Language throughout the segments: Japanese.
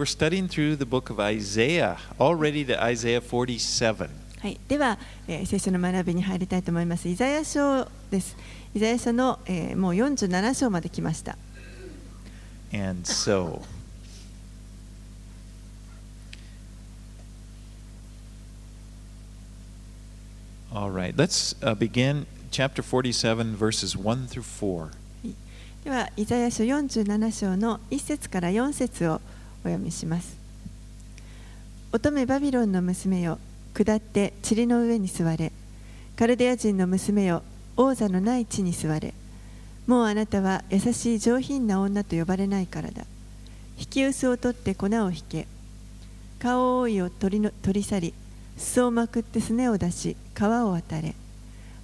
We're studying through the book of Isaiah, already to Isaiah 47. はい、では、えー聖書の学びに入りたいと思います。イザヤ書です。イザヤ書の、えーもう47章まで来ました。And so, all right, let's uh, begin chapter 47, verses 1 through 4. では、イザヤ書47章の1節から4節をお読みします。乙女バビロンの娘よ、下って塵の上に座れ。カルデア人の娘よ、王座のない地に座れ。もうあなたは優しい上品な女と呼ばれないからだ。引き薄を取って粉を引け。顔覆いを取りの取り去り、裾をまくってすねを出し、皮を渡れ。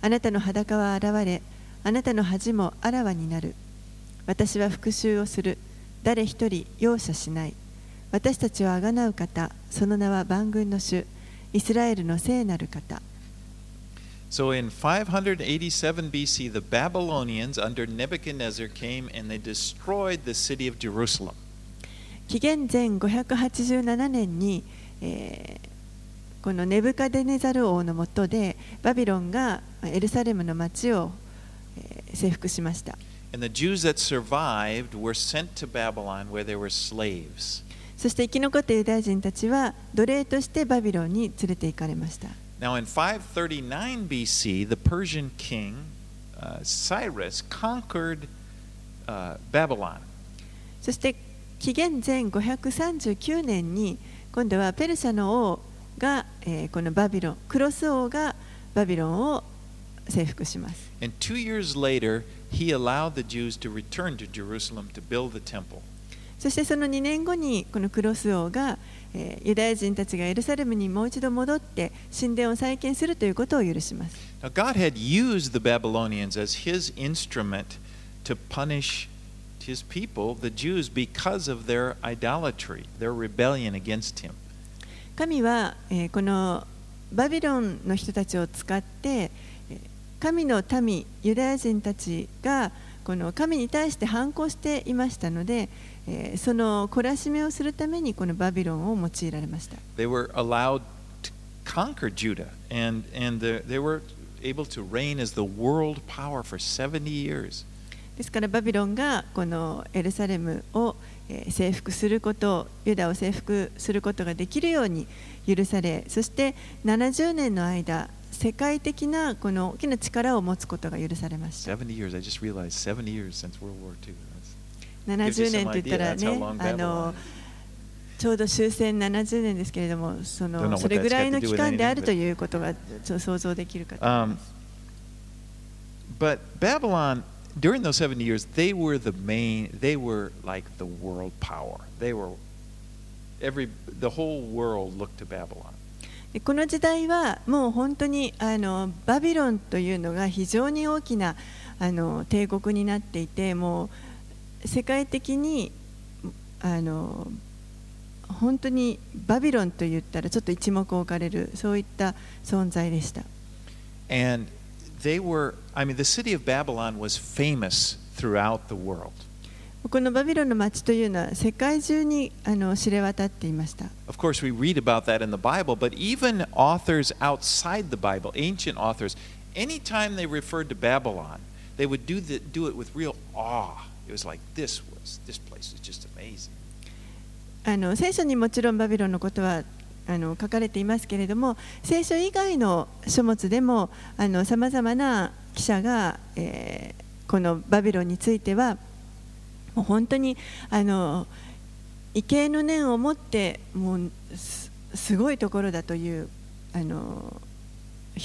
あなたの裸は現れ、あなたの恥もあらわになる。私は復讐をする。誰一人容赦しない。私たちをあがなう方、その名は万軍の主、イスラエルの聖なる方。So in 587 BC, the Babylonians under Nebuchadnezzar came and they destroyed the city of Jerusalem. 紀元前587年に、えーこのネブカデネザル王の下でバビロンがエルサレムの町を、えー征服しました。And the Jews that survived were sent to Babylon where they were slaves. そして生き残ったユダヤ人たちは奴隷としてバビロンに連れて行かれました。Now, in 539 BC, the Persian king uh, Cyrus conquered uh, Babylon. そして紀元前539年に今度はペルシャの王が、えーこのバビロンクロス王がバビロンを征服します。And two years later, he allowed the Jews to return to Jerusalem to build the temple. そしてその2年後にこのクロス王が、えーユダヤ人たちがエルサレムにもう一度戻って神殿を再建するということを許します。Now, God had used the Babylonians as his instrument to punish his people, the Jews, because of their idolatry, their rebellion against him. 神は、えーこのバビロンの人たちを使ってえー神の民ユダヤ人たちがこの神に対して反抗していましたので、えーその懲らしめをするためにこのバビロンを用いられました。They were allowed to conquer Judah, and, and the, they were able to reign as the world power for 70 years. ですからバビロンがこのエルサレムをえー征服することユダを征服することができるように許されそして70年の間世界的なこの大きな力を持つことが許されました70 years. I just realized 70 years since World War II. That's- 70年と言ったらねあのちょうど終戦70年ですけれどもそのそれぐらいの期間であるということがちょっと想像できるかと Um, but Babylon, during those 70 years, they were the main, they were like the world power. They were, every, the whole world looked to Babylon. でこの時代はもう本当にあのバビロンというのが非常に大きなあの帝国になっていてもう世界的にあの本当にバビロンと言ったらちょっと一目置かれるそういった存在でした。And they were, I mean, the city of Babylon was famous throughout the world. このバビロンの町というのは世界中にあの知れ渡っていました。Of course, we read about that in the Bible, but even authors outside the Bible, ancient authors, anytime they referred to Babylon, they would do, the, do it with real awe. あの聖書にもちろんバビロンのことはあの書かれていますけれども聖書以外の書物でもさまざまな記者が、えーこのバビロンについてはもう本当にあの畏敬の念を持ってもうすすごいところだというあの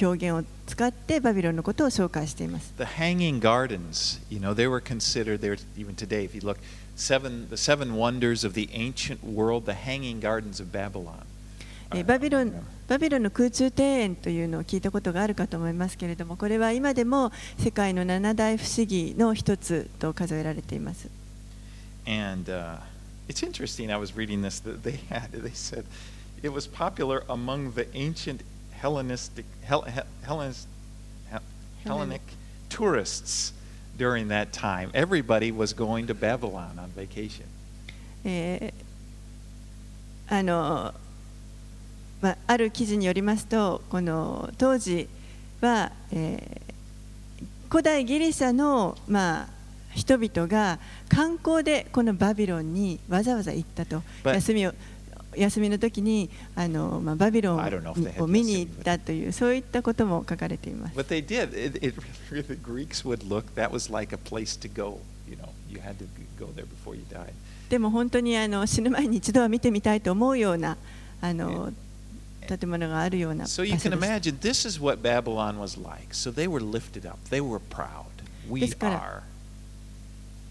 表現を使ってバビロンのことを紹介しています。The Hanging Gardens, you know, they were considered, they're, even today, if you look, seven, the seven wonders of the ancient world, the Hanging Gardens of Babylon. えーバビロンバビロンの空中庭園というのを聞いたことがあるかと思いますけれどもこれは今でも世界の七大不思議の一つと数えられています And uh, it's interesting, I was reading this, that they had, they said it was popular among the ancient Hellenistic, Hel, Hel, Hellenis- Hel- Hellenic tourists during that time. Everybody was going to Babylon on vacation. えーあの、まあ、ある記事によりますとこの当時は、えー古代ギリシャの、まあ、人々が観光でこのバビロンにわざわざ行ったと休みを休みの時にあの、まあ、バビロンを見に行ったというそういったことも書かれています。でも本当にあの死ぬ前に一度は見てみたいと思うようなあの建物があるような。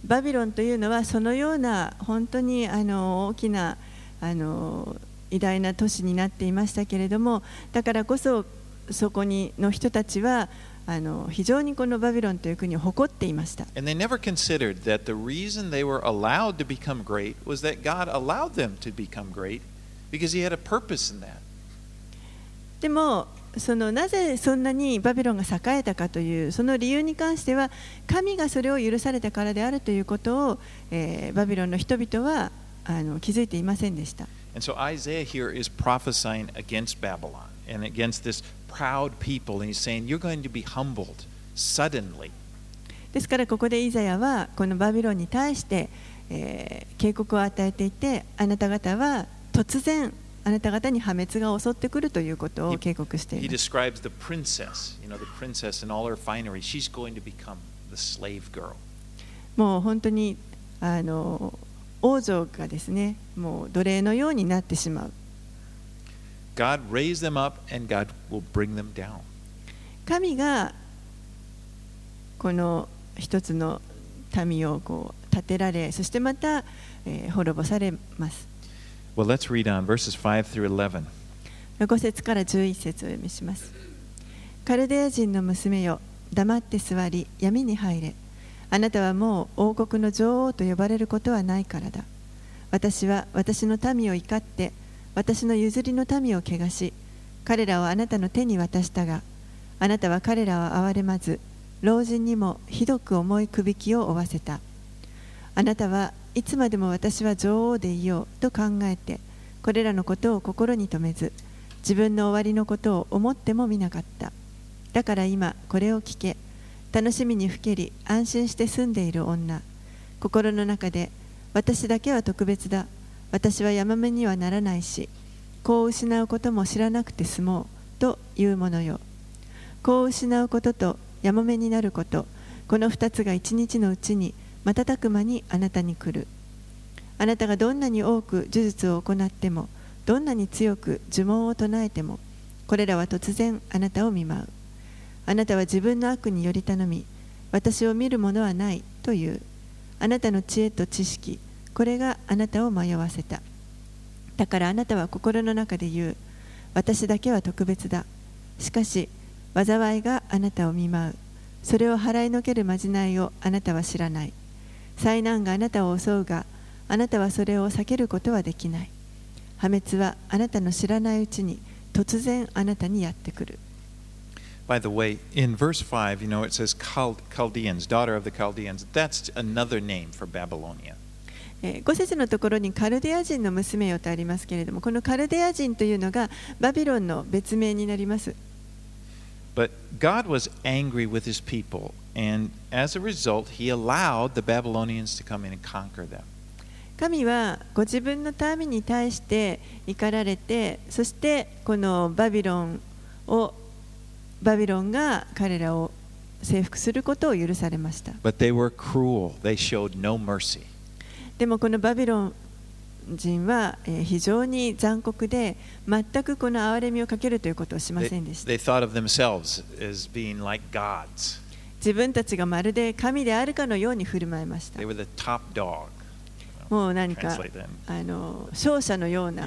バビロンというのはそのような本当にあの大きなあの偉大な都市になっていましたけれどもだからこそそこにの人たちはあの非常にこのバビロンという国を誇っていました。And they never considered that the reason they were allowed to become great was that God allowed them to become great because He had a purpose in that. でもそのなぜそんなにバビロンが栄えたかというその理由に関しては神がそれを許されたからであるということを、えーバビロンの人々はあの気づいていませんでした。ですからここでイザヤはこのバビロンに対して、えー、警告を与えていてあなた方は突然あなた方に破滅が襲ってくるということを警告して。もう本当にあの王女がですねもう奴隷のようになってしまう God raised them up and God will bring them down. 神がこの一つの民をこう立てられそしてまた、えー滅ぼされます Well, let's read on verses 5 through 11. 5節から11節をお読みします。カルデア人の娘よ、黙って座り、闇に入れ。あなたはもう王国の女王と呼ばれることはないからだ。私は私の民を怒って、私の譲りの民を汚し、彼らをあなたの手に渡したが、あなたは彼らを憐れまず、老人にもひどく重いくびきを負わせた。あなたはいつまでも私は女王でいようと考えてこれらのことを心に留めず自分の終わりのことを思ってもみなかっただから今これを聞け楽しみにふけり安心して住んでいる女。心の中で私だけは特別だ。私は山目にはならないし子を失うことも知らなくて済もうというものよ。子を失うこととやもめになることこの2つが一日のうちに瞬く間にあなたに来る。あなたがどんなに多く呪術を行ってもどんなに強く呪文を唱えてもこれらは突然あなたを見舞う。あなたは自分の悪により頼み私を見るものはないという。あなたの知恵と知識これがあなたを迷わせた。だからあなたは心の中で言う。私だけは特別だ。しかし災いがあなたを見舞う。それを払いのけるまじないをあなたは知らない。災難があなたを襲うがあなたはそれを避けることはできない。破滅はあなたの知らないうちに突然あなたにやってくる。By the way, in verse 5, you know, it says Chal- Chaldeans, daughter of the Chaldeans. That's another name for Babylonia. えー5節のところにカルデア人の娘よとありますけれどもこのカルデア人というのがバビロンの別名になります But God was angry with his people, and as a result, he allowed the Babylonians to come in and conquer them. 神はご自分の民に対して怒られてそしてこのバビロンをバビロンが彼らを征服することを許されました。でもこのバビロン人は非常に残酷で、全くこの憐れみをかけるということをしませんでした。自分たちがまるで神であるかのように振る舞いました。もう何か、あの、勝者のような。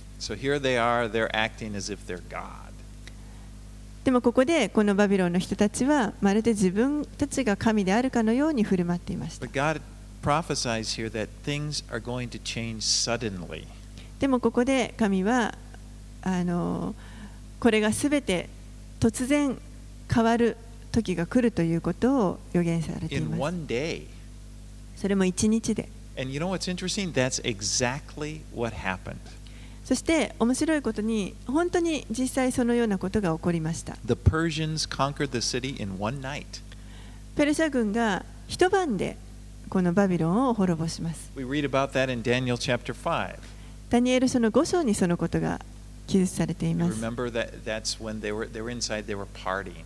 So here they are, they're acting as if they're God. でもここでこのバビロンの人たちはまるで自分たちが神であるかのように振る舞っていました prophesies here that things are going to change suddenly. でもここで神はあのこれがすべて突然変わる時が来るということを予言されてい In ます one day. それも一日で And you know what's interesting? That's exactly what happened. そして面白いことに本当に実際そのようなことが起こりました The Persians conquered the city in one night. ペルシャ軍が一晩でこのバビロンを滅ぼします We read about that in Daniel chapter 5. ダニエル書の5章にそのことが記述されています remember that that's when they were they were inside, they were partying.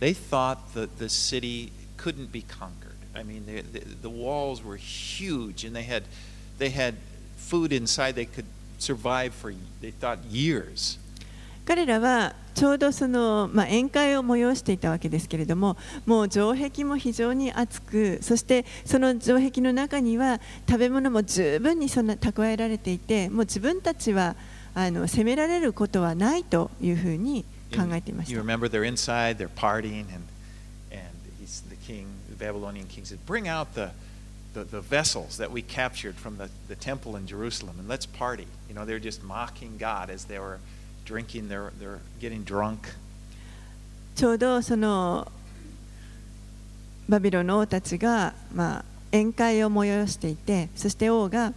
They thought that the city couldn't be conquered. I mean, the, the walls were huge, and they had they had food inside they could survive for they thought years. 彼らはちょうどその、まあ、宴会を催していたわけですけれどももう城壁も非常に厚くそしてその城壁の中には食べ物も十分にそんな蓄えられていてもう自分たちはあの攻められることはないというふうに考えていまし you た remember they're inside, they're partying, and and he's the king, the Babylonian king said, "Bring out the." The, the vessels that we captured from the, the temple in Jerusalem and let's party. You know, they're just mocking God as they were drinking, they're, they're getting drunk. ちょうどそのバビロンの王たちが、まあ、宴会を催していてそして王が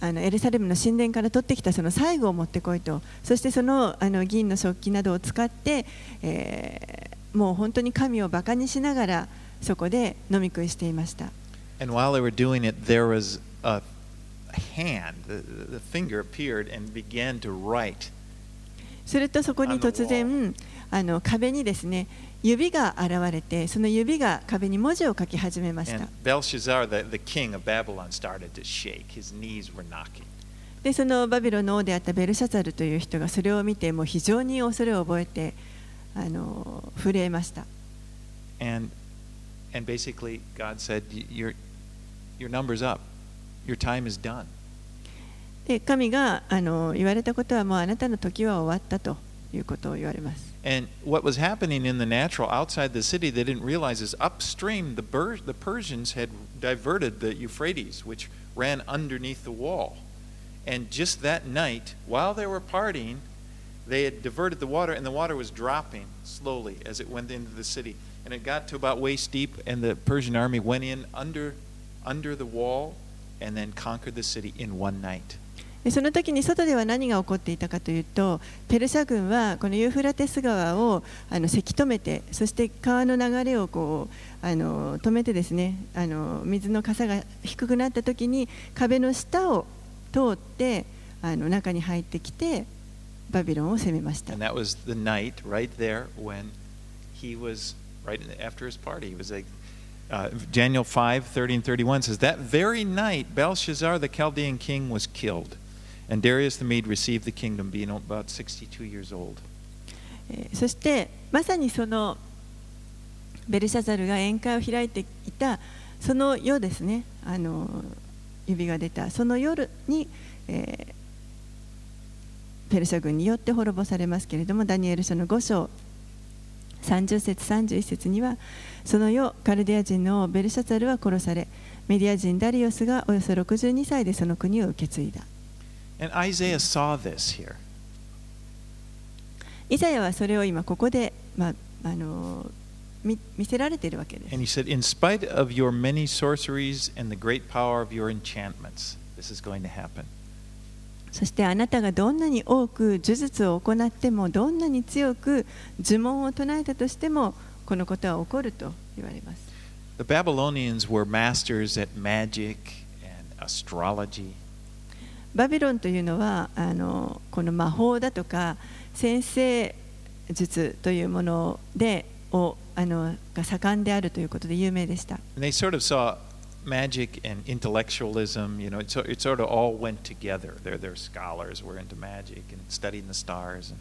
あのエルサレムの神殿から取ってきたその最後を持ってこいとそしてそのあの銀の食器などを使って、えーもう本当に神をバカにしながらそこで飲み食いしていました。するとそこに突然壁にですね指が現れてその指が壁に文字を書き始めました。でそのバビロの王であったベルシャザルという人がそれを見ても非常に恐れを覚えてあの震えました。and basically, God said, "Y- your, your number's up. Your time is done. で神があの言われたことはもうあなたの時は終わったということを言われます And what was happening in the natural outside the city, they didn't realize is upstream, the, Bur- the Persians had diverted the Euphrates, which ran underneath the wall. And just that night, while they were partying, they had diverted the water, and the water was dropping slowly as it went into the city. And it got to about waist deep, and the Persian army went in under, under the wall and then conquered the city in one night. でその時に外では何が起こっていたかというとペルシャ軍はこのユーフラテス川をあのせき止めてそして川の流れをこうあの止めてですねあの水の傘が低くなった時に壁の下を通ってあの中に入ってきてバビロンを攻めました。And that was the night right there when he was right after his party. He was like, uh, Daniel 5 30 and 31 says, That very night, Belshazzar the Chaldean king was killed, and Darius the Mede received the kingdom, being about 62 years old. そしてまさにそのベルシャザルが宴会を開いていたその夜ですねあの指が出たその夜に、えーペルシャ軍によって滅ぼされますけれどもダニエル書の5章30節31節にはその夜カルデア人のベルシャザルは殺されメディア人ダリオスがおよそ62歳でその国を受け継いだ And Isaiah saw this here. イザヤはそれを今ここで、まあ、あの見見せられているわけです And he said, In spite of your many sorceries and the great power of your enchantments, this is going to happen. そしてあなたがどんなに多く呪術を行ってもどんなに強く呪文を唱えたとしてもこのことは起こると言われます The Babylonians were masters at magic and astrology. バビロンというのはあのこの魔法だとか先生術というものでをあのが盛んであるということで有名でした they sort of saw magic and intellectualism, you know, it, it sort of all went together. Their, their scholars were into magic and studying the stars. And,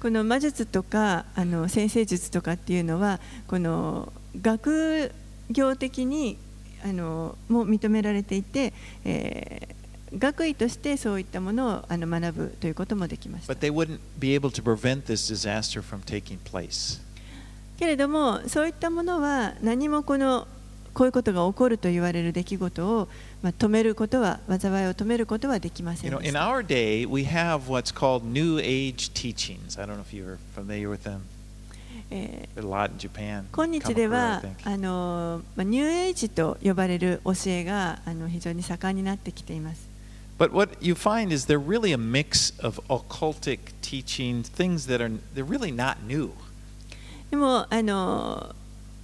この魔術とかあの先生術とかっていうのはこの学業的にあのも認められていて、えー学位としてそういったものをあの学ぶということもできました But they wouldn't be able to prevent this disaster from taking place. けれどもそういったものは何もこのこういうことが起こると言われる出来事を、まあ、止めることは災いを止めることはできませ You ん know, でし in た our day, we have what's called New Age teachings. I don't know if you're familiar with them. 今日では.あの、まあ、ニューエイジと呼ばれる教えがあの非常に盛んになってきています。But what you find is they're really a mix of occultic teachings, things that are they're really not new. でもあの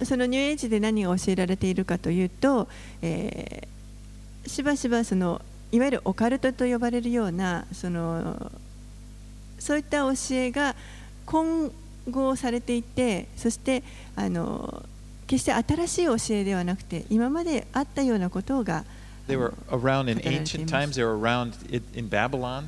そのニューエイジで何が教えられているかというと、えーしばしばそのいわゆるオカルトと呼ばれるようなそのそういった教えが混合されていてそしてあの決して新しい教えではなくて今まであったようなことが They were around in ancient times. They were around in, Babylon.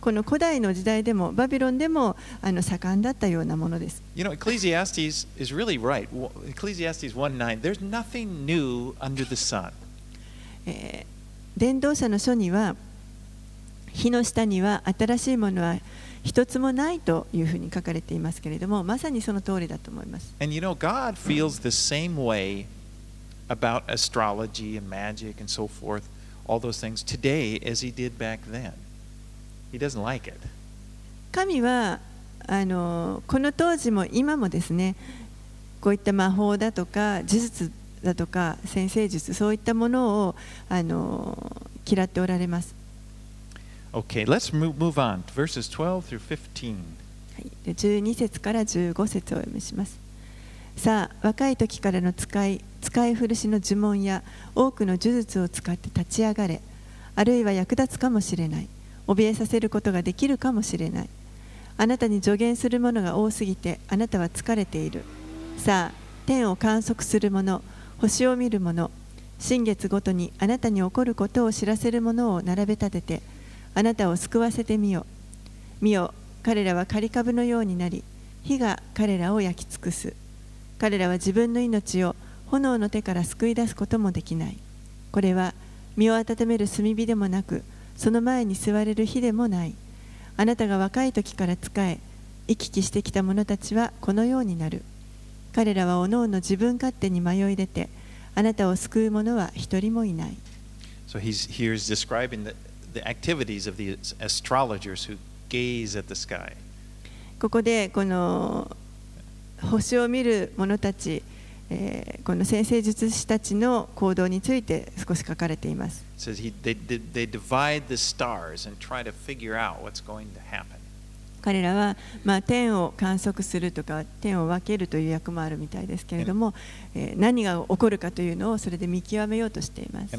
この古代の時代でもバビロンでもあの盛んだったようなものです。You know, Ecclesiastes is really right. Ecclesiastes 1:9. There's nothing new under the sun. えー伝道者の書には火の下には新しいものは一つもないというふうに書かれていますけれどもまさにその通りだと思います。And you know, God feels the same way about astrology and magic and so forth, all those things today as he did back then. He doesn't like it. 神はあのこの当時も今もですねこういった魔法だとか呪術だとか先生術そういったものをあの嫌っておられます。Okay, let's move, on. Verses 12 through 15. はい、で12節から15節をお読みします。さあ、若い時からの使い、使い古しの呪文や多くの呪術を使って立ち上がれ、あるいは役立つかもしれない、怯えさせることができるかもしれない。あなたに助言するものが多すぎて、あなたは疲れている。さあ、天を観測する者、星を見る者、新月ごとにあなたに起こることを知らせる者を並べ立てて、あなたを救わせてみよ。見よ彼らは刈り株のようになり火が彼らを焼き尽くす彼らは自分の命を炎の手から救い出すこともできないこれは身を温める炭火でもなくその前に座れる火でもないあなたが若い時から仕え行き来してきた者たちはこのようになる彼らはおのおの自分勝手に迷い出てあなたを救う者は一人もいない So he's here's describing the, the activities of the astrologers who gaze at the sky. ここでこの星を見る者たち、えーこの先生術師たちの行動について少し書かれています。彼らは、まあ、天を観測するとか天を分けるという役もあるみたいですけれどもえ、え、何が起こるかというのをそれで見極めようとしています。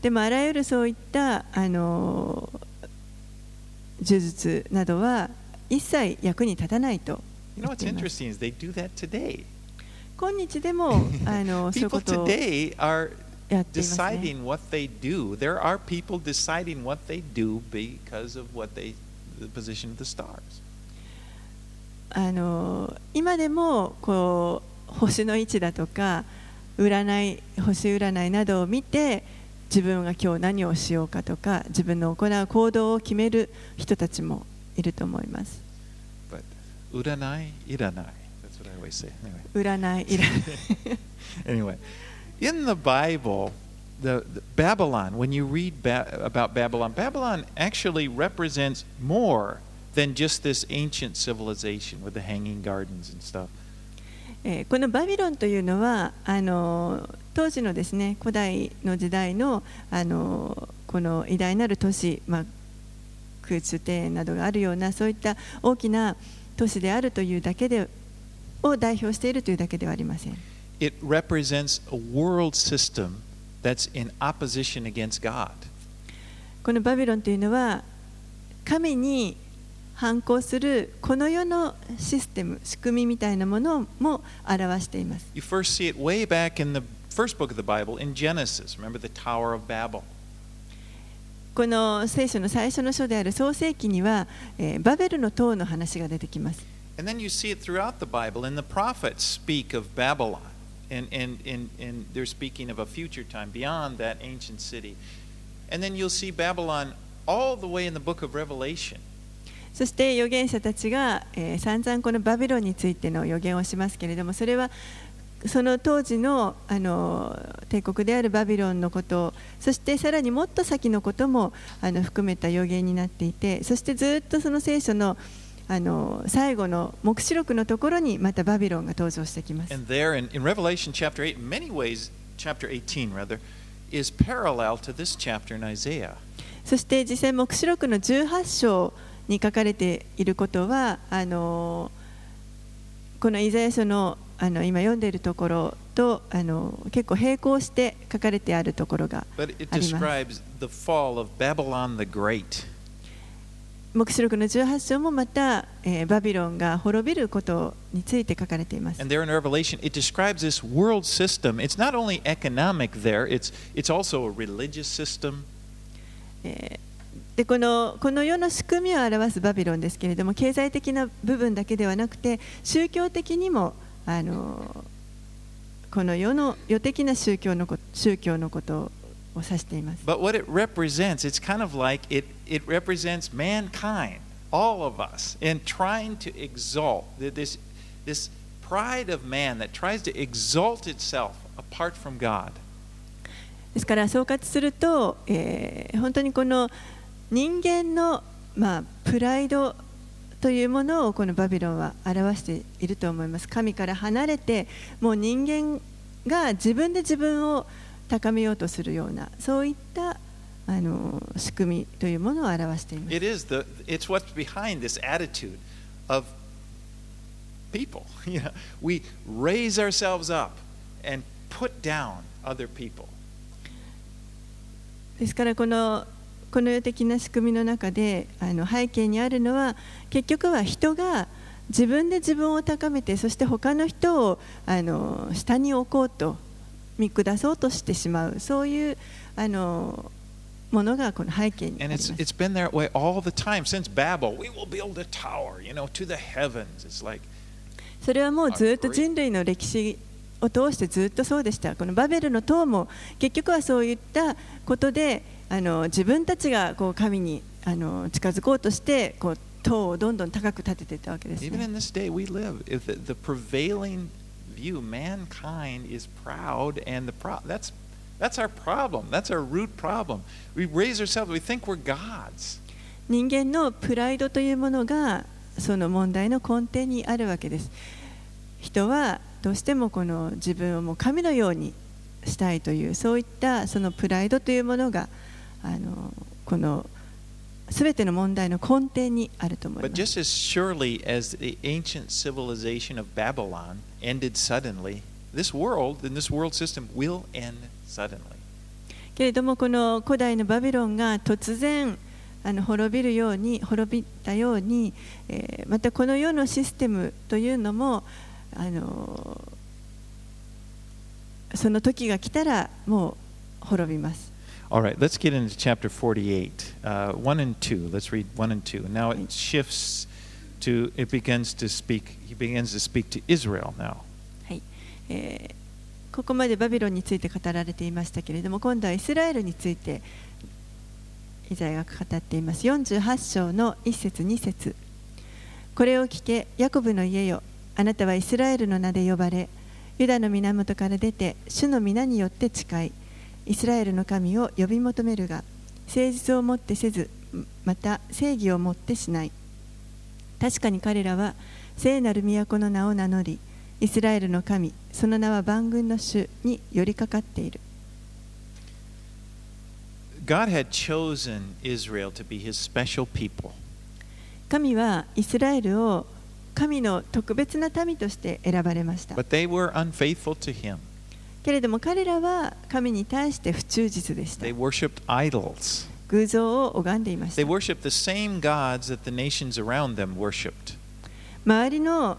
でもあらゆるそういった、あの、呪術などは一切役に立たないと。今日でも、あの、そういうことをやっます、ね。あの、今でも、こう、星の位置だとか。占い、星占いなどを見て。自分が今日何をしようかとか、自分の行う行動を決める人たちもいると思います。占い、いらない。Always say. Anyway. 占い anyway, in the Bible, the, the Babylon, when you read ba- about Babylon, Babylon actually represents more than just this ancient civilization with the hanging gardens and stuff. えーこのバビロンというのはあの当時のですね古代の時代のあのこの偉大なる都市、まあ、空中庭園などがあるようなそういった大きな都市であるというだけでを代表しているというだけではありません。It represents a world system that's in opposition against God. このバビロンというのは神に反抗するこの世のシステム仕組みみたいなものも表しています You first see it way back in the first book of the Bible in Genesis. Remember the Tower of Babel? この聖書の最初の書である創世記には、えーバベルの塔の話が出てきます And then you see it throughout the Bible, and the prophets speak of Babylon And, and, and, and they're speaking of a future time beyond that ancient city. And then you'll see Babylon all the way in the book of Revelation. そして預言者たちが、えー、散々このバビロンについての予言をしますけれどもそれはその当時のあの帝国であるバビロンのことそしてさらにもっと先のこともあの含めた予言になっていてそしてずっとその聖書のあの最後の黙示録のところにまたバビロンが登場してきます。そして実際黙示録の18章に書かれていることはあのこのイザヤ書の,あの今読んでいるところとあの結構並行して書かれてあるところが。黙示録の18章もまた、えーバビロンが滅びることについて書かれています And there in Revelation, it describes this world system. It's not only economic there, it's, it's also a religious system. えーでこのこの世の仕組みを表すバビロンですけれども経済的な部分だけではなくて宗教的にもあのこの世の世的な宗教のこ宗教のことを指しています。But what it represents, it's kind of like it, it represents mankind, all of us, and trying to exalt th- this, this pride of man that tries to exalt itself apart from God. ですから総括すると、えー本当にこの人間の、まあ、プライドというものをこのバビロンは表していると思います神から離れてもう人間が自分で自分を高めようとするようなそういったあの仕組みというものを表しています It is the, it's what's behind this attitude of people. You know, we raise ourselves up and put down other people. ですからこのこの世的な仕組みの中であの背景にあるのは結局は人が自分で自分を高めてそして他の人をあの下に置こうと見下そうとしてしまうそういうあのものがこの背景にあります。Tower, それはもうずっと人類の歴史を通してずっとそうでした。このバベルの塔も結局はそういったことであの自分たちがこう神にあの近づこうとしてこう塔をどんどん高く建てていったわけです、view, mankind is proud, and the pro- that's, that's our problem. That's our root problem. We raise ourselves, we think we're gods. 人間のプライドというものがその問題の根底にあるわけです。人はどうしてもこの自分をもう神のようにしたいというそういったそのプライドというものがあのこのすべての問題の根底にあると思います。けれども、この古代のバビロンが突然あの滅びるように、滅びたように、またこの世のシステムというのも、その時が来たらもう滅びます。All right, let's get into chapter 48, uh, 1 and 2. Let's read 1 and 2. Now it shifts to, it begins to speak, he begins to speak to Israel now. はいえーここまでバビロンについて語られていましたけれども今度はイスラエルについてイザヤが語っています48章の1節2節これを聞けヤコブの家よあなたはイスラエルの名で呼ばれユダの源から出て主の皆によって誓いイスラエルの神を呼び求めるが誠実をもってせずまた正義をもってしない確かに彼らは聖なる都の名を名乗りイスラエルの神その名は万軍の主に寄りかかっている God had chosen Israel to be his special people. 神はイスラエルを神の特別な民として選ばれました But they were unfaithful to him. けれども彼らは神に対して不忠実でした They worshipped idols. 偶像を拝んでいまし They た worshiped the same gods that the nations around them worshiped. 周りの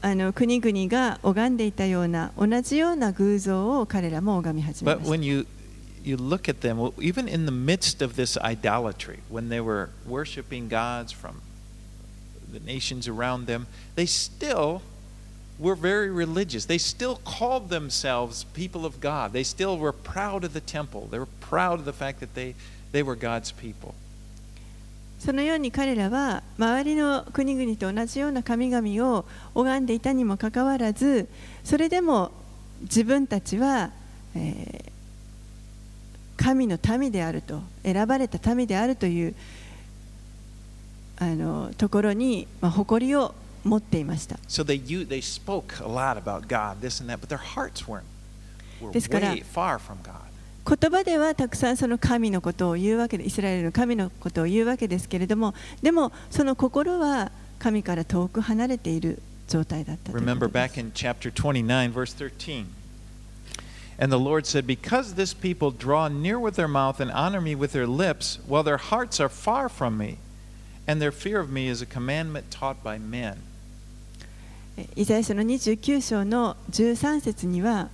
あの国々が拝んでいたような同じような偶像を彼らも拝み始め But まし when you you look at them, even in the midst of this idolatry, when they were worshiping gods from the nations around them, they still were very religious. They still called themselves people of God. They still were proud of the temple. They were proud of the fact that they, they were God's people. そのように彼らは周りの国々と同じような神々を拝んでいたにもかかわらずそれでも自分たちは、えー神の民であると選ばれた民であるというあのところに、まあ、誇りを持っていました So they, u- they spoke a lot about God, this and that, but their hearts weren't. Were ですから、way far from God. 言葉ではたくさんその神のことを言うわけでイスラエルの神のことを言うわけですけれどもでもその心は神から遠く離れている状態だったというこ Remember とで back す in chapter 29, verse 13. And the Lord said, Because this people draw near with their mouth and honor me with their lips, while their hearts are far from me, and their fear of me is a commandment taught by men. イザヤ書の29章の13節には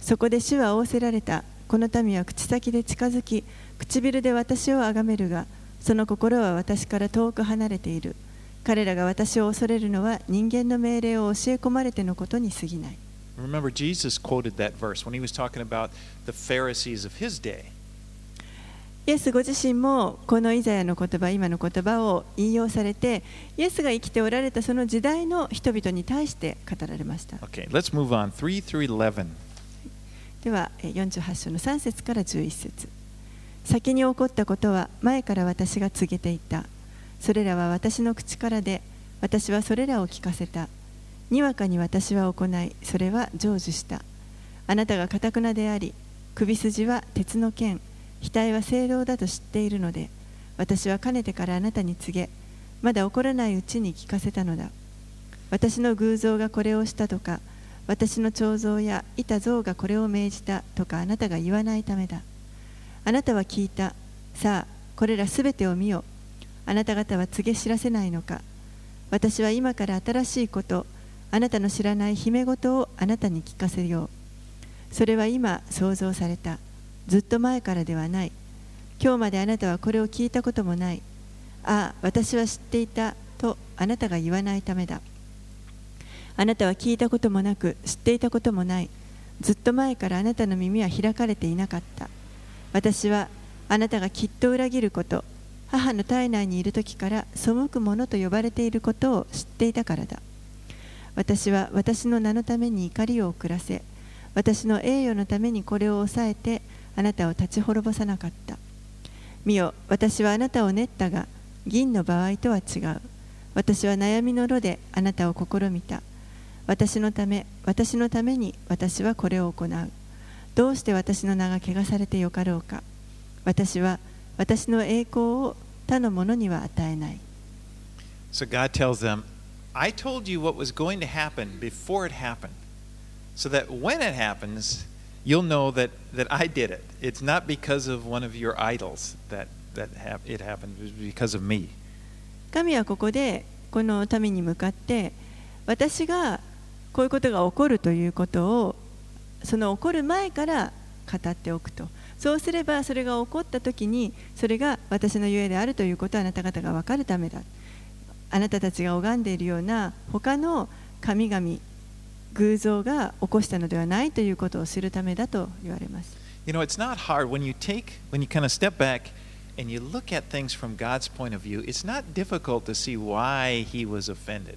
そこで主は仰せられた。この民は口先で近づき唇で私を崇めるがその心は私から遠く離れている。彼らが私を恐れるのは人間の命令を教え込まれてのことに過ぎない Remember, Jesus quoted that verse when he was talking about the Pharisees of his day. イエスご自身もこのイザヤの言葉今の言葉を引用されてイエスが生きておられたその時代の人々に対して語られました。Okay, let's move on. 3 through 11. ではえー48章の3節から11節。先に起こったことは前から私が告げていた。それらは私の口からで私はそれらを聞かせた。にわかに私は行いそれは成就した。あなたがかたくなであり首筋は鉄の剣額は聖堂だと知っているので私はかねてからあなたに告げまだ起こらないうちに聞かせたのだ。私の偶像がこれをしたとか私の彫像やいた像がこれを命じたとかあなたが言わないためだ。あなたは聞いた。さあこれらすべてを見よ。あなた方は告げ知らせないのか。私は今から新しいことあなたの知らない姫事をあなたに聞かせよう。それは今想像された。ずっと前からではない。今日まであなたはこれを聞いたこともない。ああ私は知っていたとあなたが言わないためだ。あなたは聞いたこともなく知っていたこともない。ずっと前からあなたの耳は開かれていなかった。私はあなたがきっと裏切ること母の体内にいる時から背く者と呼ばれていることを知っていたからだ。私は私の名のために怒りを遅らせ私の栄誉のためにこれを抑えてあなたを立ち滅ぼさなかった。見よ私はあなたを練ったが銀の場合とは違う。私は悩みの炉であなたを試みた。私のため私のために私はこれを行う。どうして私の名が汚されてよかろうか。私は私の栄光を他の者には与えない。So God tells them, I told you what was going to happen before it happened, so that when it happens, you'll know that, that I did it. It's not because of one of your idols that, that hap- it happened, it was because of me. 神はここでこの民に向かって私がこういうことが起こるということをその起こる前から語っておくとそうすればそれが起こった時にそれが私のゆえであるということをあなた方が分かるためだあなたたちが拝んでいるような他の神々偶像が起こしたのではないということを知るためだと言われます You know, it's not hard when you take, when you kind of step back and you look at things from God's point of view, it's not difficult to see why he was offended.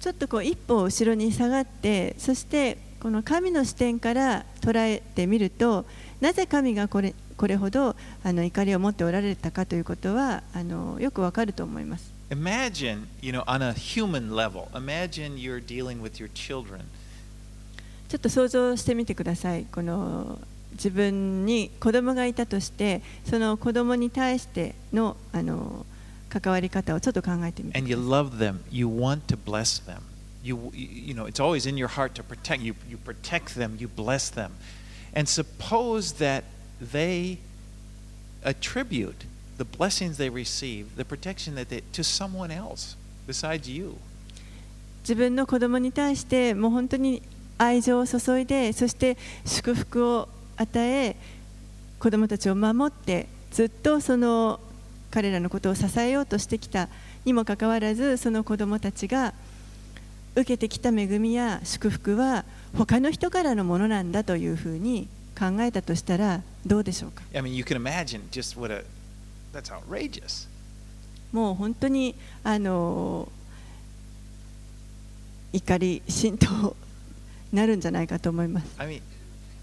ちょっとこう一歩後ろに下がってそしてこの神の視点から捉えてみるとなぜ神がこれこれほどあの怒りを持っておられたかということはあのよくわかると思います。Imagine, you know, on a human level, imagine you're dealing with your children ちょっと想像してみてください。この自分に子供がいたとしてその子供に対してのあの関わり方をちょっと考えてみて and く you ださい。 love them, you want to bless them. You, you know, it's always in your heart to protect you. You protect them, you bless them. And suppose that they attribute the blessings they receive, the protection that they, to someone else besides you. 自分の子供に対してもう本当に愛情を注いでそして祝福を与え子供たちを守ってずっとその彼らのことを支えようとしてきたにもかかわらずその子供たちが受けてきた恵みや祝福は他の人からのものなんだというふうに考えたとしたらどうでしょうか？I mean, you can imagine just what a that's outrageous. もう本当にあの怒り浸透なるんじゃないかと思います。I mean,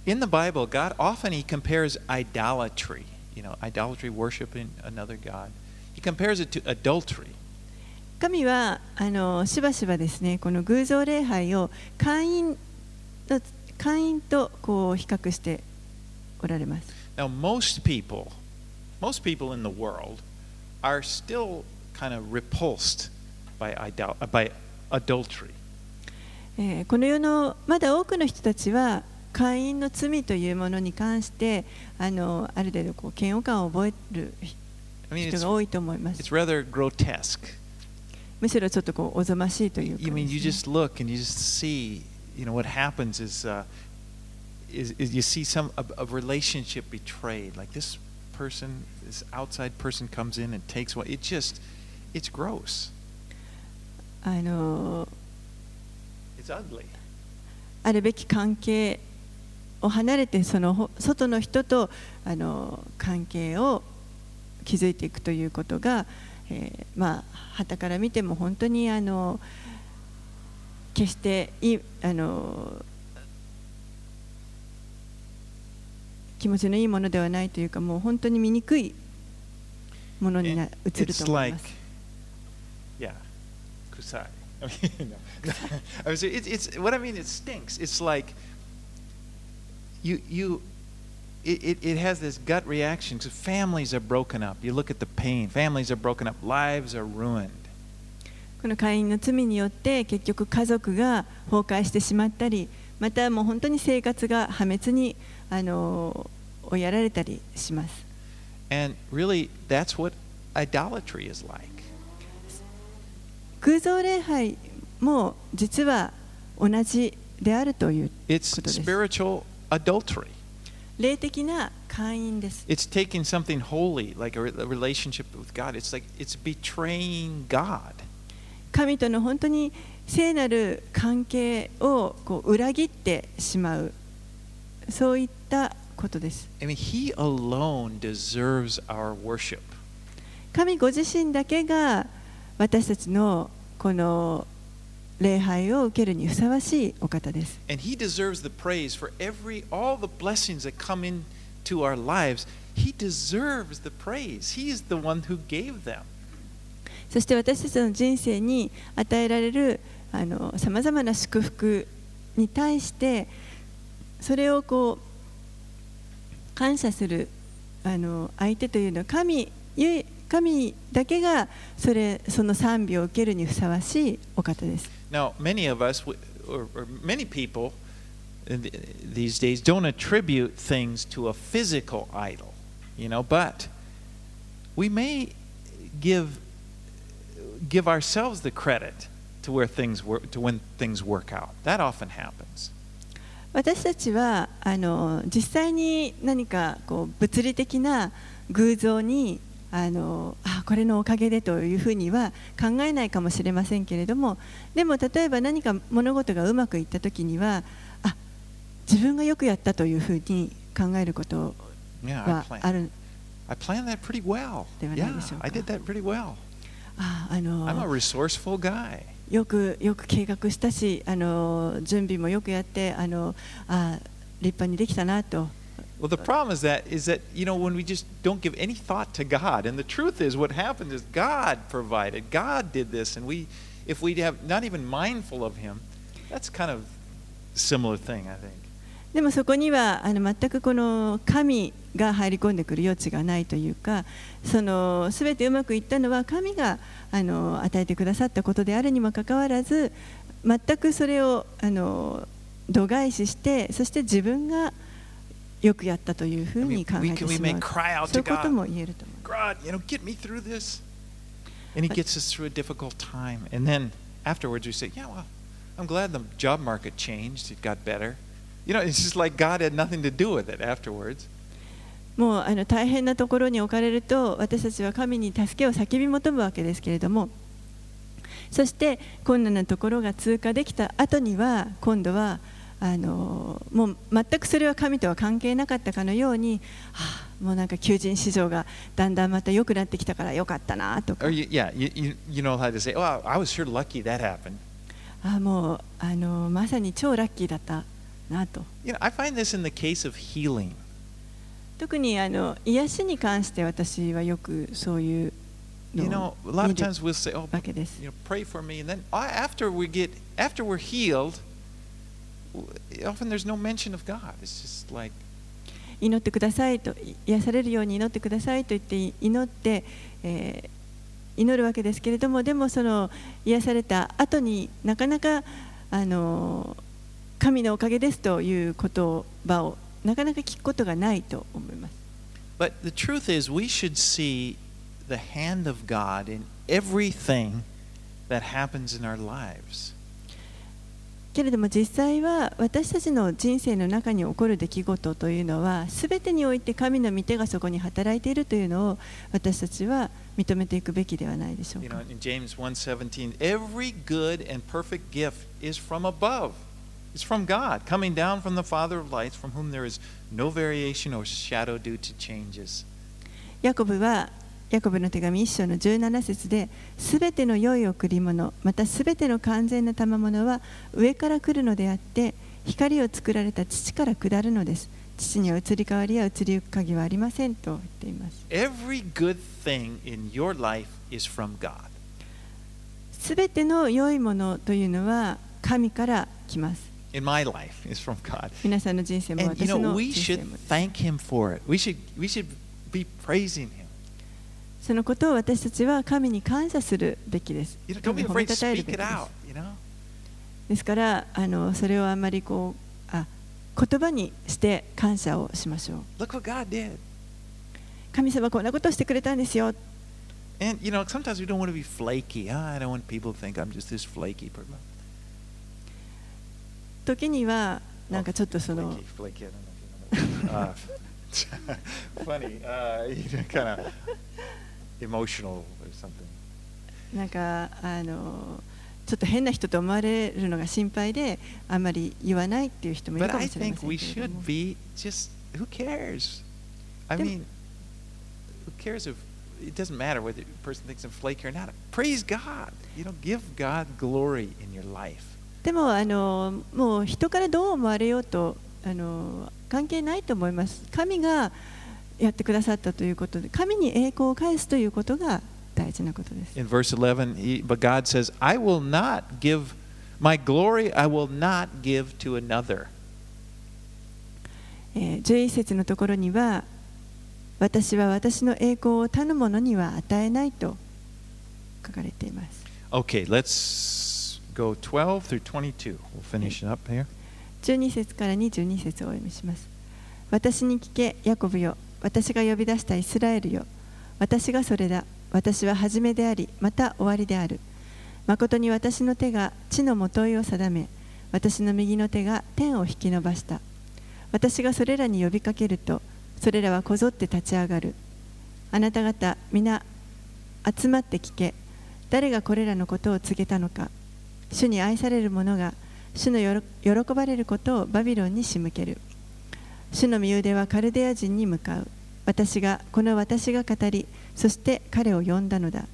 in the Bible, God often He compares idolatry, you know, idolatry, worshiping another God. He compares it to adultery. 神はあのしばしばですねこの偶像礼拝を会員の会員とこう比較しておられます。Now, most people, most people in the world are still kind of repulsed by, idol- uh, by adultery. えーこの世のまだ多くの人たちは会員の罪というものに関してあのある程度こう嫌悪感を覚える I mean, 人 it's, が多いと思います it's rather grotesque. むしろちょっとこうおぞましいというか You mean you ですね just look and you just see, you know, what happens is, uh, is, is you see some a, a relationship betrayed. Like this person, this outside person comes in and takes one. It just, it's gross. あの It's ugly. あるべき関係を離れてそのほ外の人とあの関係を築いていくということが、えーまあ傍から見ても本当にあの決していいあの気持ちのいいものではないというかもう本当に醜いものにな映ると思います。yeah, kusai. I mean, no. It's, it's, what I mean, it stinks. It's like you, you, it, it, it has this gut reaction because families are broken up. You look at the pain. Families are broken up. Lives are ruined. この会員の罪によって結局家族が崩壊してしまったりまたもう本当に生活が破滅にあのをやられたりします And really, that's what idolatry is like. 偶像礼拝も実は同じであるという It's ことです spiritual adultery. 霊的な会員です It's taking something holy, like a relationship with God. It's like it's betraying God. 神との本当に聖なる関係をこう裏切ってしまうそういったことです I mean, He alone deserves our worship. 神ご自身だけが私たちのこの礼拝を受けるにふさわしいお方です And He deserves the praise for every, all the blessings that come into our lives. He deserves the praise. He is the one who gave them. そして私たちの人生に与えられるさまざまな祝福に対してそれをこう感謝するあの相手というのは神ゆい神だけがそれその賛美を受けるにふさわしいお方です。 Now, many of us, w- or, or many people in the- these days, don't attribute things to a physical idol, you know, but we may give give ourselves the credit to where things work to when things work out. That often happens. 私たちはあの実際に何かこう物理的な偶像にあのあこれのおかげでというふうには考えないかもしれませんけれどもでも例えば何か物事がうまくいった時にはあ自分がよくやったというふうに考えることは.ある I planned that pretty well. ではないでしょうか。I did that pretty well. ああ I'm a の resourceful guy. よくよく計画したしあの準備もよくやってあのあ立派にできたなと Well, the problem is that is that you know when we just don't give any thought to God, and the truth is, what happens is God provided, God did this, and we, if we have not even mindful of Him, that's kind of a similar thing, I think. でもそこにはあの全くこの神が入り込んでくる余地がないというかその全てうまくいったのは神があの与えてくださったことであるにもかかわらず全くそれをあの度外視してそして自分がよくやったというふうに考えてしまういうことも言えると思います。You know, it's just like God had nothing to do with it afterwards. もうあの大変なところに置かれると私たちは神に助けを叫び求むわけですけれどもそして困難なところが通過できた後には今度はあのもう全くそれは神とは関係なかったかのように、はあ、もうなんか求人市場がだんだんまた良くなってきたから良かったなとか yeah, you know how to say, oh, I was sure lucky that happened. あもうあのまさに超ラッキーだったなと You know, I find this in the case of healing. 特にあの癒しに関して私はよくそういう You の know, を a lot 見 of る times we'll say, oh, わけです。you know, pray for me, and then uh, after we get, after we're healed, often there's no mention of God. It's just like, 祈ってくださいと癒されるように祈ってくださいと言って祈って、えー祈るわけですけれどもでもその癒された後になかなかあの神のおかげですという言葉をなかなか聞くことがないと思います。but the truth is, we should see the hand of God in everything that happens in our lives. けれども実際は私たちの人生の中に起こる出来事というのは全てにおいて神の御手がそこに働いているというのを私たちは認めていくべきではないでしょう You か know,。in James 1:17, every good and perfect gift is from above. It's from God, coming down from the Father of lights, from whom there is no variation or shadow due ヤコブはヤコブの手紙1章の17節で全ての良い贈り物また全ての完全な賜物は上から来るのであって光を作られた父から下るのです。父には移り変わりや移りゆく鍵はありませんと言っています。全ての良いものというのは神から来ます。In my life is from God. 皆さんの人生も And you 私 know, の we 人 should thank him for it. We should we should be praising him. そのことを私たちは神に感謝するべきです。You know, 褒めたたえるべきです you know? ですからあのそれをあんまりこうあ言葉にして感謝をしましょう Look what God did. 神様こんなことをしてくれたんですよ And you know, sometimes we don't want to be flaky. Ah, I don't want people to think I'm just this flaky person. 時にはなんかちょっとその uh, funny. Uh, kind of emotional or something. なんかあのちょっと変な人と思われるのが心配であんまり言わないっていう人もいるかもしれませんけれども just who cares? I mean, who cares if it doesn't matter whether the person thinks I'm flaky or not? Praise God. You know, give God glory in your life. でもあのもう人からどう思われようとあの関係ないと思います。神がやってくださったということで神に栄光を返すということが大事なことです。In verse 11, he, but God says, I will not give my glory, I will not give to another. えー11節のところには私は私の栄光を他の者には与えないと書かれています。Okay, let's go 12 through 22. We'll finish it up here. 12節から22節をお読みします。私に聞けヤコブよ。私が呼び出したイスラエルよ。私がそれだ。私は初めでありまた終わりである。誠に私の手が地のもといを定め私の右の手が天を引き伸ばした。私がそれらに呼びかけるとそれらはこぞって立ち上がる。あなた方皆集まって聞け。誰がこれらのことを告げたのか。主に愛される者が主の喜ばれることをバビロンに仕向ける。主の身腕はカルデア人に向かう。私がこの私が語りそして彼を呼んだのだ。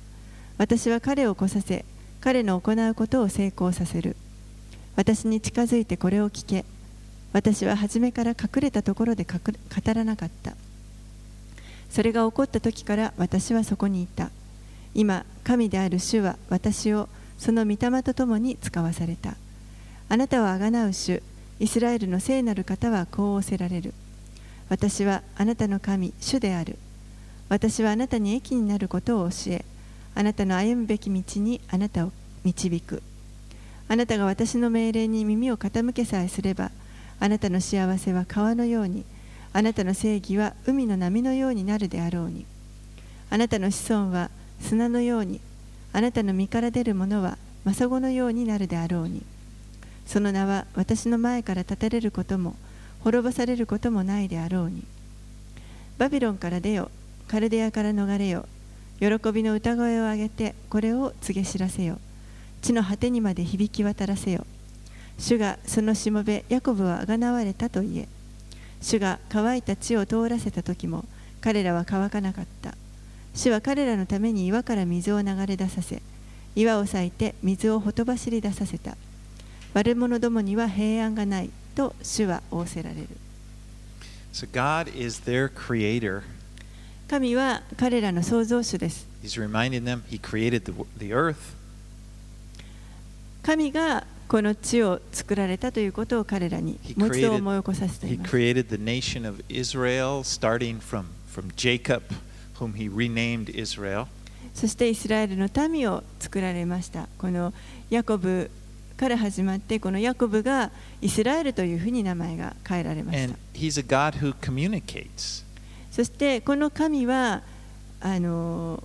私は彼を来させ彼の行うことを成功させる。私に近づいてこれを聞け。私は初めから隠れたところで語らなかった。それが起こった時から私はそこにいた。今神である主は私をその御霊とともに使わされた。あなたはあがなう主イスラエルの聖なる方はこう仰せられる。私はあなたの神主である。私はあなたに益になることを教えあなたの歩むべき道にあなたを導く。あなたが私の命令に耳を傾けさえすればあなたの幸せは川のようにあなたの正義は海の波のようになるであろうに。あなたの子孫は砂のようにあなたの身から出るものはマサゴのようになるであろうに。その名は私の前から立たれることも滅ぼされることもないであろうに。バビロンから出よカルデアから逃れよ喜びの歌声を上げてこれを告げ知らせよ地の果てにまで響き渡らせよ主がそのしもべヤコブはあがなわれたと言え。主が乾いた地を通らせた時も彼らは乾かなかった。主は彼らのために岩から水を流れ出させ岩を裂いて水をほとばしり出させた悪者どもには平安がないと主は仰せられる So God is their creator. 神は彼らの創造主です He's reminding them He created the, the earth. 神がこの地を作られたということを彼らに He もう一度思い起こさせてい He ます。created the nation of Israel, starting from, from Jacob, そしてイスラエルの民を作られました。このヤコブから始まって、このヤコブがイスラエルというふうに名前が変えられました。そしてこの神はあの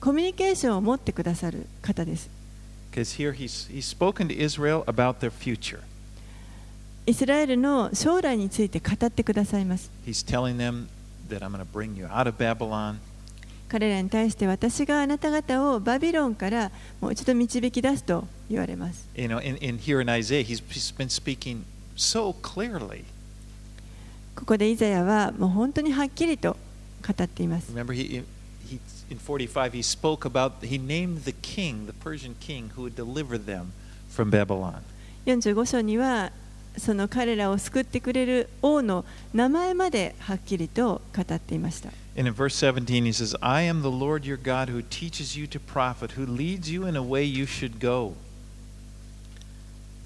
コミュニケーションを持ってくださる方です。イスラエルの将来について語ってくださいます。彼らに対して私があなた方をバビロンからもう一度導き出すと言われます。ここでイザヤはもう本当にはっきりと語っています。In 45, he spoke about, he. その彼らを救ってくれる王の名前まではっきりと語っていました。And in verse 17, he says, I am the Lord your God who teaches you to profit, who leads you in a way you should go.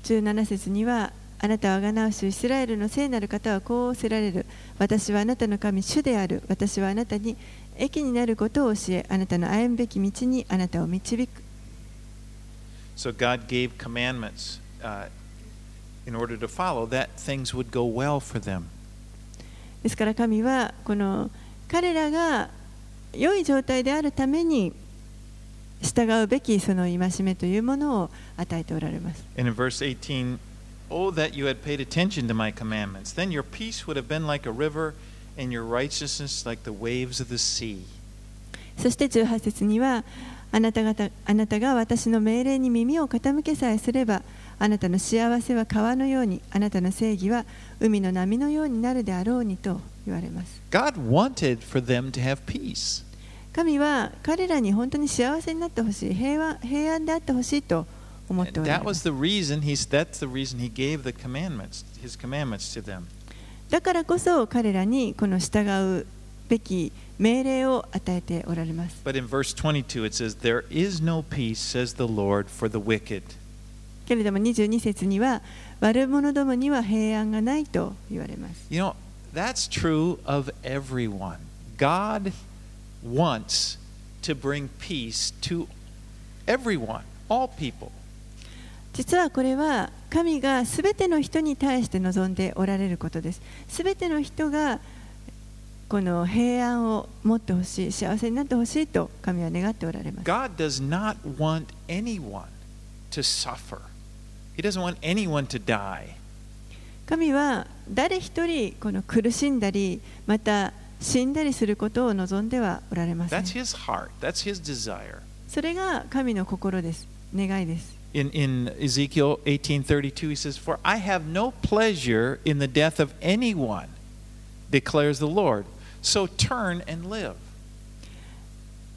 17節にはあなたはがなう主イスラエルの聖なる方はこう仰せられる私はあなたの神主である私はあなたに益になることを教えあなたの歩むべき道にあなたを導く So God gave commandments uh, in order to follow that things would go well for them. ですから神はこの彼らが良い状態であるために従うべきその戒めというものを与えておられます。And in verse 18, Oh, that you had paid attention to my commandments. Then your peace would have been like a river, and your righteousness like the waves of the sea. そして18節にはあなた方あなたが私の命令に耳を傾けさえすればあなたの幸せは川のようにあなたの正義は海の波のようになるであろうにと言われます God wanted for them to have peace. 神は彼らに本当に幸せになってほしい平和平安であってほしいと思っておら that れま was す the reason he's that's the reason he gave the commandments, his commandments to them. だからこそ彼らにこの従うべき命令を与えておられます But in verse 22 it says, There is no peace, says the Lord, for the wicked. けれども22節には悪者どもには平安がないと言われます You know, that's true of everyone. God wants to bring peace to everyone, all people. 実はこれは神がすべての人に対して望んでおられることです。すべての人がこの平安を持ってほしい、幸せになってほしいと神は願っておられます。God does not want anyone to suffer. He doesn't want anyone to die. 神は誰一人この苦しんだり、また死んだりすることを望んではおられません That's。his heart. That's his desire. それが神の心です。願いです。In, in Ezekiel 18:32 he says, "For I have no pleasure in the death of anyone," declares the Lord. So turn and live.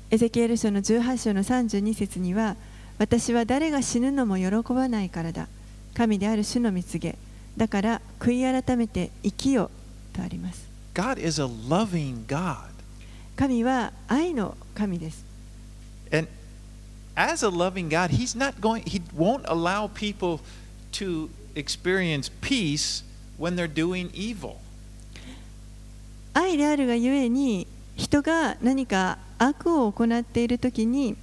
エゼキエル書の18章の32節には私は誰が死ぬのも喜ばないからだ神である主の蜜げだから悔い改めて生きよとあります God is a loving God. 神は愛の神です And as a loving God, He's not going, He won't allow people to experience peace when they're doing evil. 愛であるがゆえに人が何か悪を行っている時に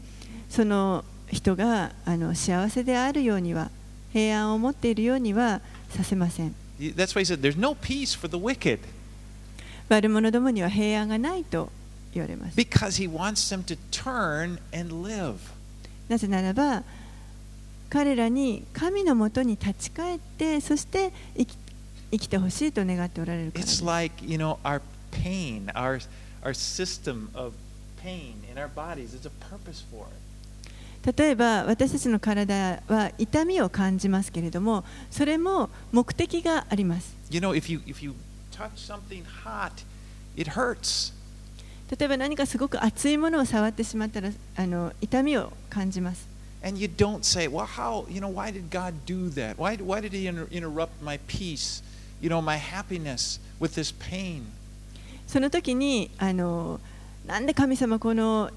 その人があの幸せであるようには平安を持っているようにはさせません That's why He said, There's no peace for the wicked 悪者どもには平安がないと言われます because He wants them to turn and live. なぜならば彼らに神のもとに立ち返ってそして生き生きてほしいと願っておられるからです It's like, you know, our pain, our, our system of pain in our bodies, there's a purpose for it. 例えば私たちの体は痛みを感じますけれどもそれも目的があります You know, if you if you touch something hot, it hurts. 例えば何かすごく熱いものを触ってしまったらあの痛みを感じます And you don't say, well, how, you know, why did God do that? Why, why did He inter- interrupt my peace, you know, my happiness with this pain? その時にあのなんで神様この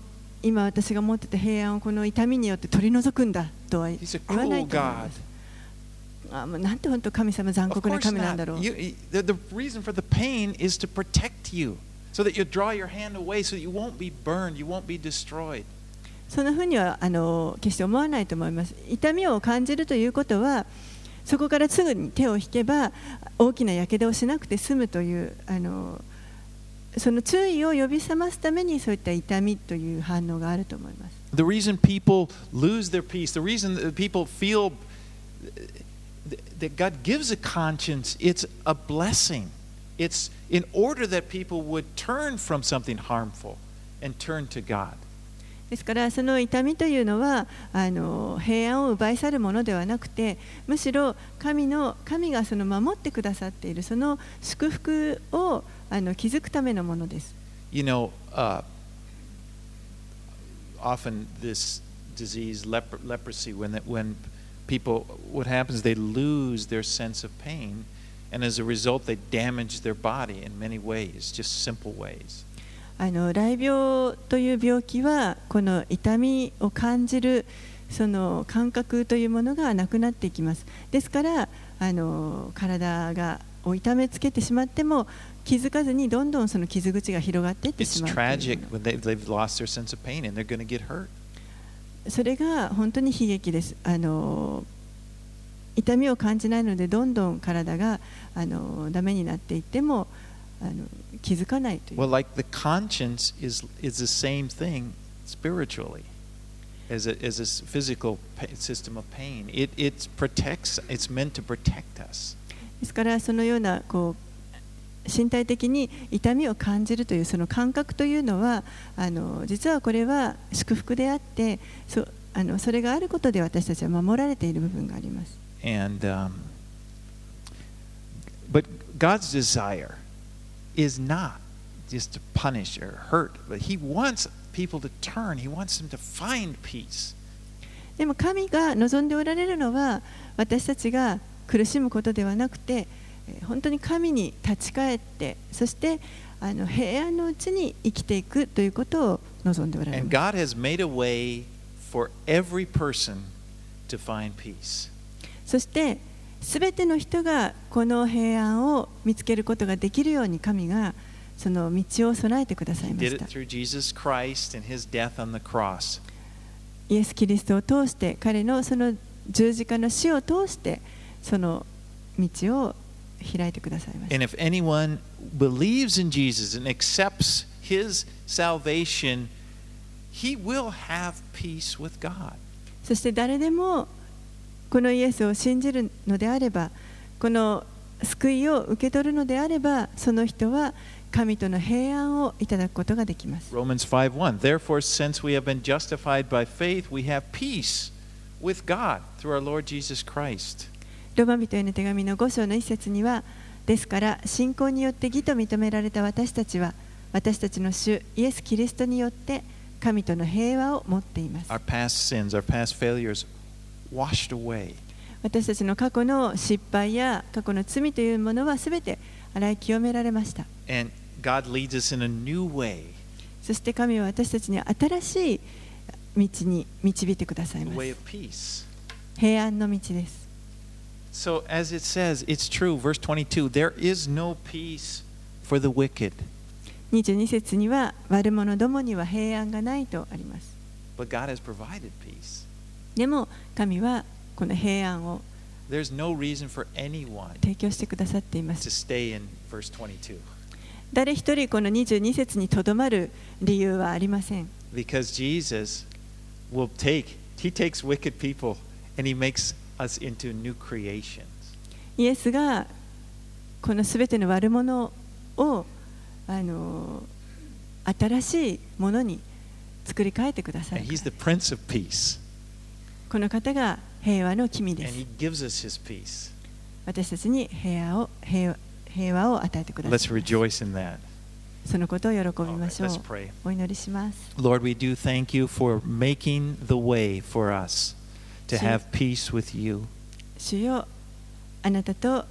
今私が持ってた平安をこの痛みによって取り除くんだとは言わないと思いなんて本当神様残酷な神なんだろう。The ふうにはあの決して思わないと思います。痛みを感じるということはそこからすぐに手を引けば大きな火傷をしなくて済むというあの。その注意を呼び覚ますためにそういった痛みという反応があると思います The reason people lose their peace, the reason people feel that God gives a conscience, it's a blessing. It's in order that people would turn from something harmful and turn to God. ですからその痛みというのはあの平安を奪い去るものではなくてむしろ神の神がその守ってくださっているその祝福をあの気づくためのものです。You know, uh, often this disease, lepr- leprosy, when that, when people, what happens, they lose their sense of pain, and as a result, they damage their body in many ways, just simple ways. あの雷病という病気はこの痛みを感じるその感覚というものがなくなっていきますですからあの体がを痛めつけてしまっても気づかずにどんどんその傷口が広がっていってしまうそれが本当に悲劇ですあの痛みを感じないのでどんどん体があのダメになっていってもあの気づかないという Well, like the conscience is, is the same thing spiritually as a, as a physical system of pain. It, it protects, it's meant to protect us. ですからそのようなこう身体的に痛みを感じるというその感覚というのはあの実はこれは祝福であってそあのそれがあることで私たちは守られている部分があります。And, um, but God's desire is not just to punish or hurt, but He wants people to turn. He wants them to find peace. でも神が望んでおられるのは私たちが苦しむことではなくてえー本当に神に立ち返ってそしてあの平安のうちに生きていくということを望んでおられます。そしてすべての人がこの平安を見つけることができるように神がその道を備えてくださいました。イエス・キリストを通して彼のその十字架の死を通してその道を開いてくださいました。 And if anyone believes in Jesus and accepts His salvation, he will have peace with God. そして誰でもこのイエスを信じるのであればこの救いを受け取るのであればその人は神との平安をいただくことができます。 Romans 5:1 Therefore since we have been justified by faith we have peace with God through our Lord Jesus Christ. ローマ人への手紙の5章の一節にはですから信仰によって義と認められた私たちは私たちの主イエス・キリストによって神との平和を持っています。Our past sins, our past failures washed away. 私たちの過去の失敗や過去の罪というものはすべて洗い清められました。And God leads us in a new way, そして神は私たちに新しい道に導いてください the ま way す of peace. 平安の道です So as it says, it's true, verse 22, there is no peace for the wicked. 22節には悪者どもには平安がないとあります But God has provided peace. でも神はこの平安を There's no reason for anyone 提供してくださっていま to す stay in verse 22誰一人この22節にとどまる理由はありません because Jesus will take, he takes wicked people and he makes us into new creations. イエスがこのすべての悪者をあの新しいものに作り変えてくださ And る he's the Prince of Peace. この方が平和の君 And です He gives us His peace. 私たちに平和を平和平和を与えてくだ Let's さいます rejoice in that. そのことを喜びま right, しょう let's pray. お祈りします Lord, we do thank you for making the way for us to Sure. have peace with you. 主よあなたと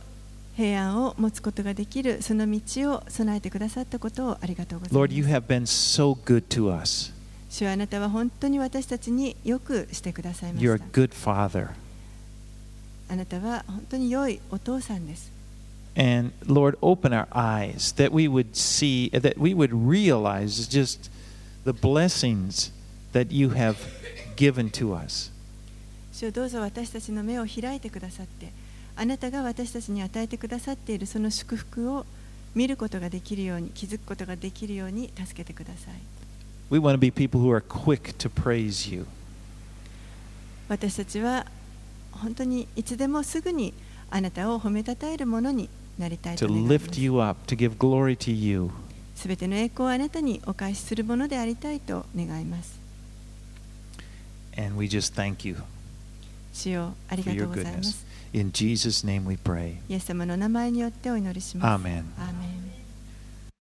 平安を持つことができるその道を備えてくださったことをありがとうございま Lord, you す have been so good to us. 主よあなたは本当に私たちによくしてくださいまし You're a た good father. あなたは本当に良いお父さんです And Lord, open our eyes that we would see, that we would realize just the blessings that you have given to us. 主よどうぞ私たちの目を開いてくださってあなたが私たちに与えてくださっているその祝福を見ることができるように気づくことができるように助けてください We want to be people who are quick to praise you. 私たちは本当にいつでもすぐにあなたを褒めたたえるものになりたいと to 願いま lift す you up, to give glory to you. すべての栄光をあなたにお返しするものでありたいと願います And we just thank you 主よありがとうございます。イエス様の名前によってお祈りします。